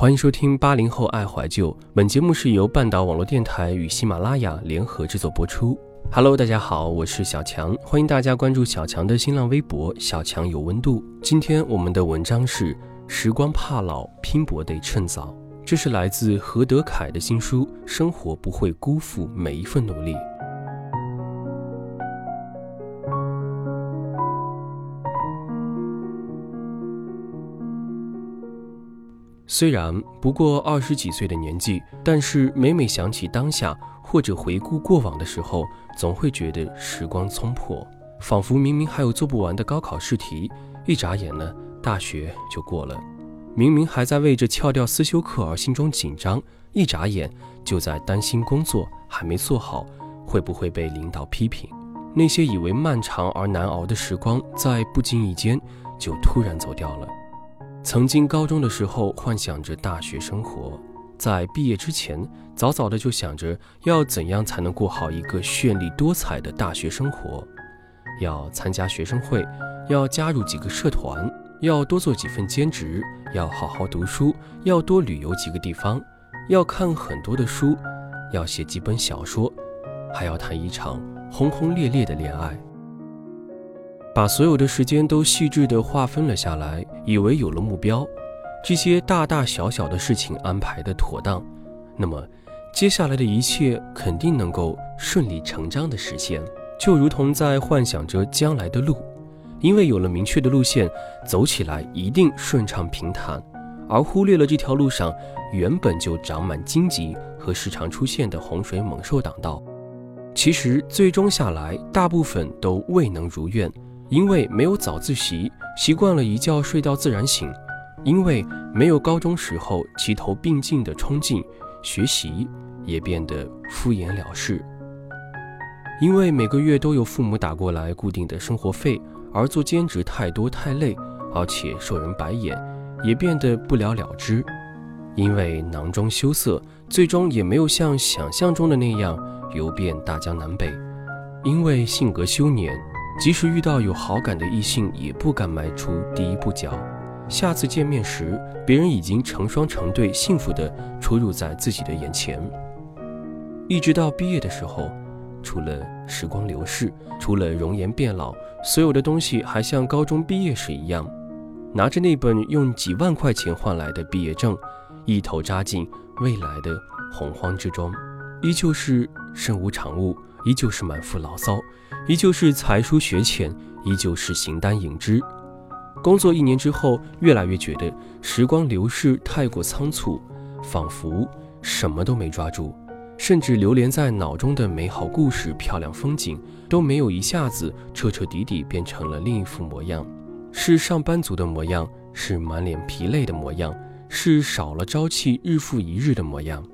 欢迎收听八零后爱怀旧，本节目是由半岛网络电台与喜马拉雅联合制作播出。Hello，大家好，我是小强，欢迎大家关注小强的新浪微博“小强有温度”。今天我们的文章是《时光怕老，拼搏得趁早》，这是来自何德凯的新书《生活不会辜负每一份努力》。虽然不过二十几岁的年纪，但是每每想起当下或者回顾过往的时候，总会觉得时光匆迫，仿佛明明还有做不完的高考试题，一眨眼呢，大学就过了；明明还在为着翘掉思修课而心中紧张，一眨眼就在担心工作还没做好会不会被领导批评。那些以为漫长而难熬的时光，在不经意间就突然走掉了。曾经高中的时候幻想着大学生活，在毕业之前早早的就想着要怎样才能过好一个绚丽多彩的大学生活，要参加学生会，要加入几个社团，要多做几份兼职，要好好读书，要多旅游几个地方，要看很多的书，要写几本小说，还要谈一场轰轰烈烈的恋爱。把所有的时间都细致地划分了下来，以为有了目标，这些大大小小的事情安排的妥当，那么接下来的一切肯定能够顺理成章地实现，就如同在幻想着将来的路，因为有了明确的路线，走起来一定顺畅平坦，而忽略了这条路上原本就长满荆棘和时常出现的洪水猛兽挡道，其实最终下来，大部分都未能如愿。因为没有早自习，习惯了一觉睡到自然醒；因为没有高中时候齐头并进的冲劲，学习也变得敷衍了事；因为每个月都有父母打过来固定的生活费，而做兼职太多太累，而且受人白眼，也变得不了了之；因为囊中羞涩，最终也没有像想象中的那样游遍大江南北；因为性格羞年。即使遇到有好感的异性，也不敢迈出第一步脚。下次见面时，别人已经成双成对、幸福地出入在自己的眼前。一直到毕业的时候，除了时光流逝，除了容颜变老，所有的东西还像高中毕业时一样，拿着那本用几万块钱换来的毕业证，一头扎进未来的洪荒之中，依旧是身无长物，依旧是满腹牢骚。依旧是才疏学浅，依旧是形单影只。工作一年之后，越来越觉得时光流逝太过仓促，仿佛什么都没抓住，甚至流连在脑中的美好故事、漂亮风景都没有一下子彻彻底底变成了另一副模样，是上班族的模样，是满脸疲累的模样，是少了朝气、日复一日的模样。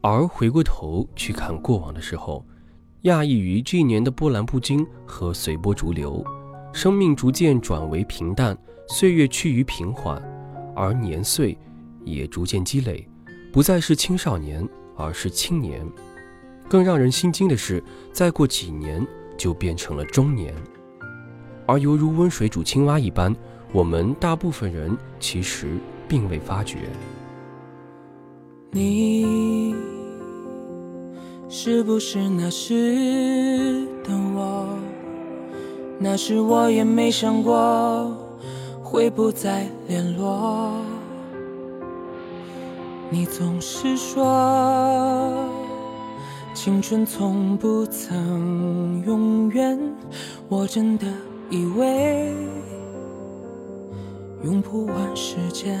而回过头去看过往的时候，讶异于这一年的波澜不惊和随波逐流，生命逐渐转为平淡，岁月趋于平缓，而年岁也逐渐积累，不再是青少年，而是青年。更让人心惊的是，再过几年就变成了中年，而犹如温水煮青蛙一般，我们大部分人其实并未发觉。你。是不是那时的我？那时我也没想过会不再联络。你总是说青春从不曾永远，我真的以为用不完时间。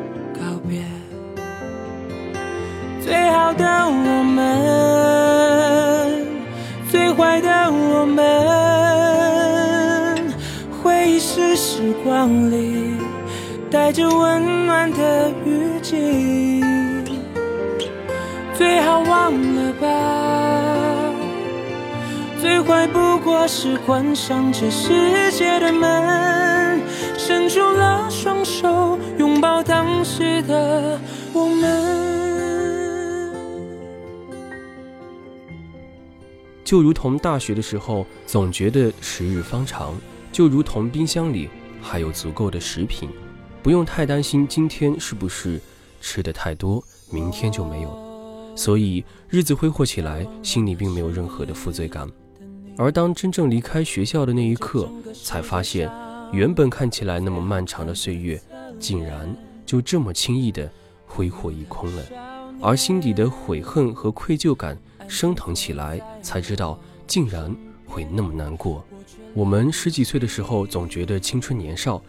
最好的我们，最坏的我们，回忆是时光里带着温暖的雨季。最好忘了吧，最坏不过是关上这世界的门，伸出了双手，拥抱当时的我们。就如同大学的时候，总觉得时日方长；就如同冰箱里还有足够的食品，不用太担心今天是不是吃的太多，明天就没有。所以日子挥霍起来，心里并没有任何的负罪感。而当真正离开学校的那一刻，才发现，原本看起来那么漫长的岁月，竟然就这么轻易的挥霍一空了。而心底的悔恨和愧疚感。升腾起来，才知道竟然会那么难过。我们十几岁的时候，总觉得青春年少，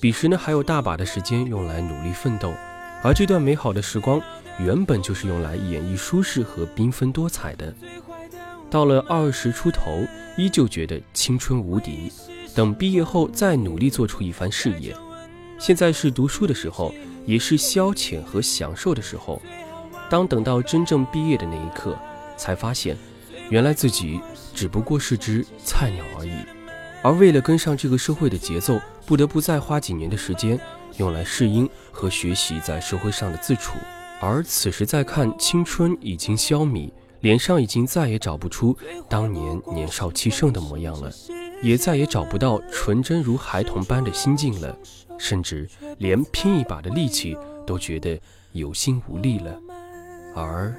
彼时呢还有大把的时间用来努力奋斗，而这段美好的时光原本就是用来演绎舒适和缤纷多彩的。到了二十出头，依旧觉得青春无敌，等毕业后再努力做出一番事业。现在是读书的时候，也是消遣和享受的时候。当等到真正毕业的那一刻。才发现，原来自己只不过是只菜鸟而已，而为了跟上这个社会的节奏，不得不再花几年的时间用来适应和学习在社会上的自处。而此时再看，青春已经消弭，脸上已经再也找不出当年年少气盛的模样了，也再也找不到纯真如孩童般的心境了，甚至连拼一把的力气都觉得有心无力了。而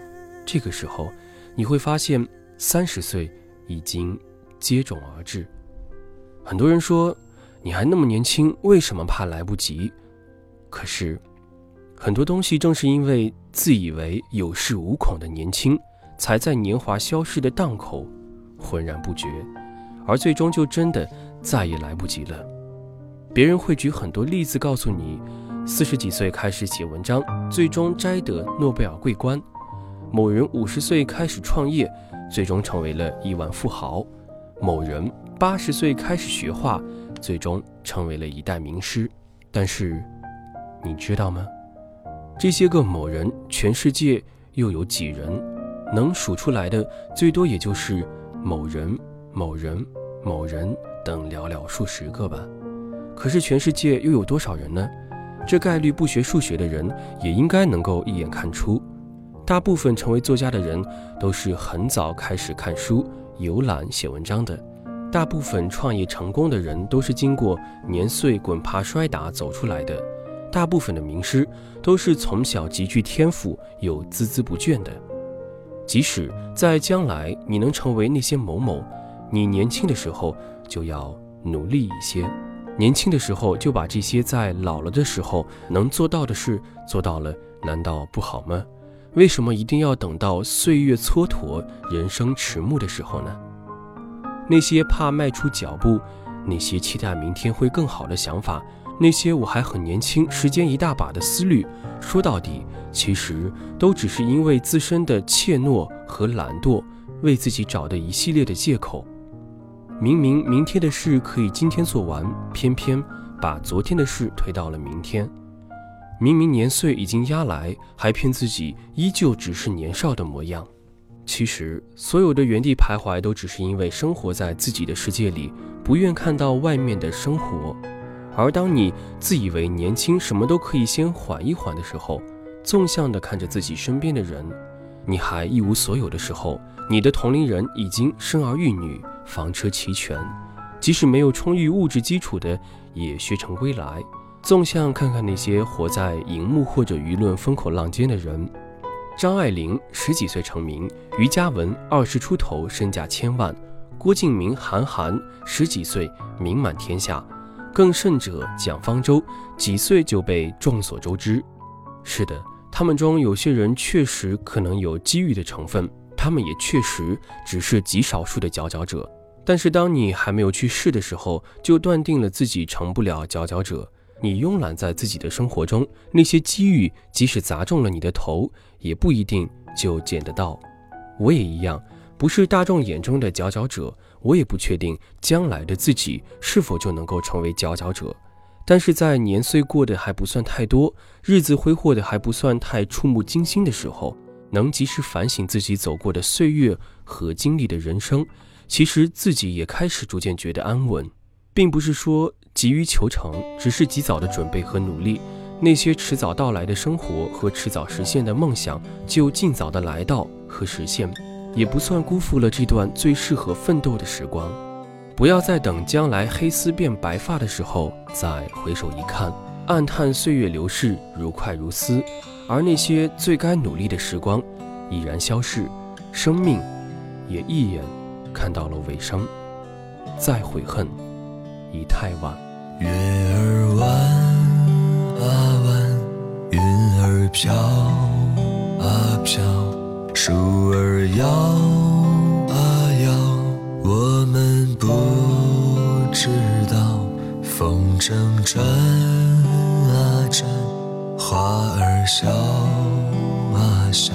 这个时候。你会发现，三十岁已经接踵而至。很多人说，你还那么年轻，为什么怕来不及？可是，很多东西正是因为自以为有恃无恐的年轻，才在年华消逝的档口浑然不觉，而最终就真的再也来不及了。别人会举很多例子告诉你，四十几岁开始写文章，最终摘得诺贝尔桂冠。某人五十岁开始创业，最终成为了亿万富豪；某人八十岁开始学画，最终成为了一代名师。但是，你知道吗？这些个某人，全世界又有几人？能数出来的，最多也就是某人、某人、某人等寥寥数十个吧。可是，全世界又有多少人呢？这概率，不学数学的人也应该能够一眼看出。大部分成为作家的人都是很早开始看书、游览、写文章的。大部分创业成功的人都是经过年岁滚爬摔打走出来的。大部分的名师都是从小极具天赋又孜孜不倦的。即使在将来你能成为那些某某，你年轻的时候就要努力一些。年轻的时候就把这些在老了的时候能做到的事做到了，难道不好吗？为什么一定要等到岁月蹉跎、人生迟暮的时候呢？那些怕迈出脚步，那些期待明天会更好的想法，那些我还很年轻、时间一大把的思虑，说到底，其实都只是因为自身的怯懦和懒惰，为自己找的一系列的借口。明明明天的事可以今天做完，偏偏把昨天的事推到了明天。明明年岁已经压来，还骗自己依旧只是年少的模样。其实，所有的原地徘徊都只是因为生活在自己的世界里，不愿看到外面的生活。而当你自以为年轻，什么都可以先缓一缓的时候，纵向的看着自己身边的人，你还一无所有的时候，你的同龄人已经生儿育女，房车齐全，即使没有充裕物质基础的，也学成归来。纵向看看那些活在荧幕或者舆论风口浪尖的人，张爱玲十几岁成名，余嘉文二十出头身价千万，郭敬明、韩寒十几岁名满天下，更甚者蒋方舟几岁就被众所周知。是的，他们中有些人确实可能有机遇的成分，他们也确实只是极少数的佼佼者。但是当你还没有去试的时候，就断定了自己成不了佼佼者。你慵懒在自己的生活中，那些机遇即使砸中了你的头，也不一定就捡得到。我也一样，不是大众眼中的佼佼者，我也不确定将来的自己是否就能够成为佼佼者。但是在年岁过得还不算太多，日子挥霍的还不算太触目惊心的时候，能及时反省自己走过的岁月和经历的人生，其实自己也开始逐渐觉得安稳，并不是说。急于求成，只是及早的准备和努力，那些迟早到来的生活和迟早实现的梦想，就尽早的来到和实现，也不算辜负了这段最适合奋斗的时光。不要再等将来黑丝变白发的时候再回首一看，暗叹岁月流逝如快如丝，而那些最该努力的时光已然消逝，生命也一眼看到了尾声，再悔恨已太晚。月儿弯啊弯，云儿飘啊飘，树儿摇啊摇，我们不知道。风筝转啊转，花儿笑啊笑，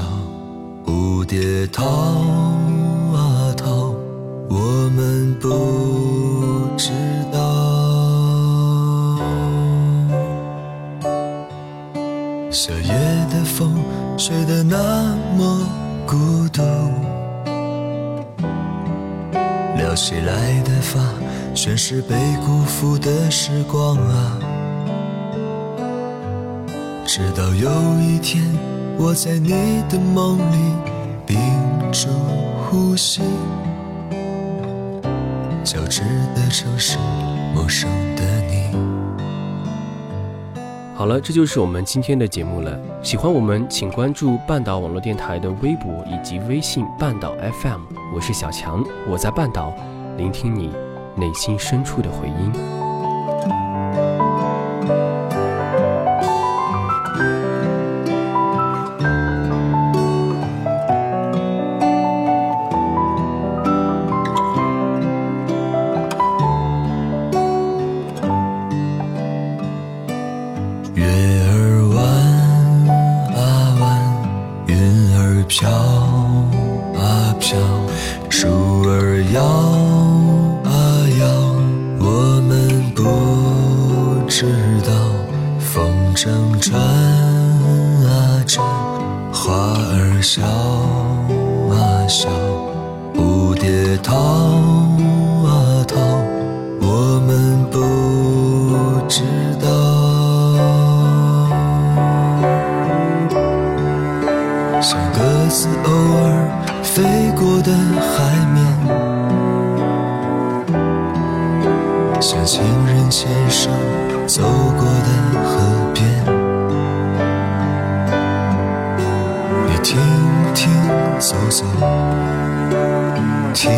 蝴蝶逃那么孤独，撩起来的发全是被辜负的时光啊！直到有一天，我在你的梦里屏住呼吸，交织的城市，陌生的你。好了，这就是我们今天的节目了。喜欢我们，请关注半岛网络电台的微博以及微信半岛 FM。我是小强，我在半岛，聆听你内心深处的回音。飘啊飘树儿摇啊摇我们不知道风筝转啊转花儿笑像鸽子偶尔飞过的海面，像情人牵手走过的河边。你停停走走，停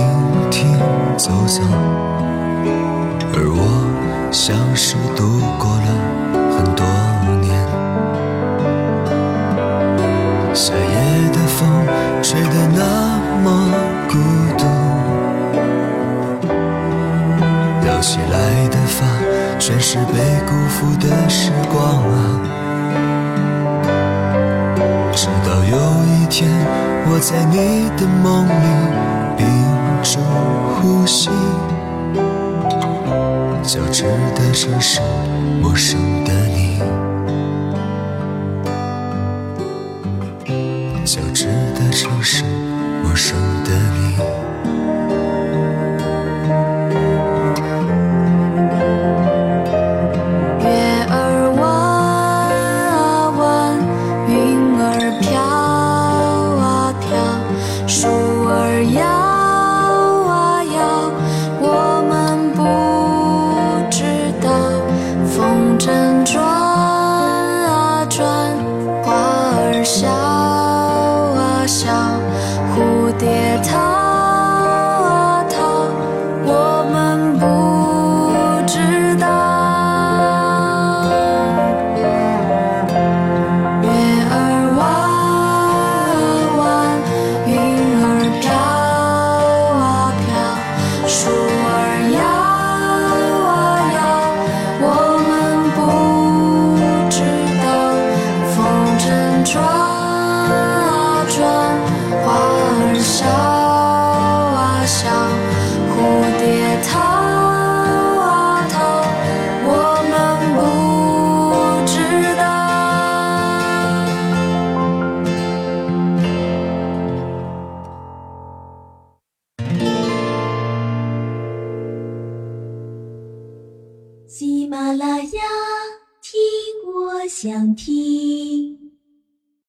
停走走，而我像是度过了夏夜的风吹得那么孤独，撩起来的发全是被辜负的时光啊。直到有一天，我在你的梦里屏住呼吸，交织的城市，陌生的你，交织的城市，陌生的你。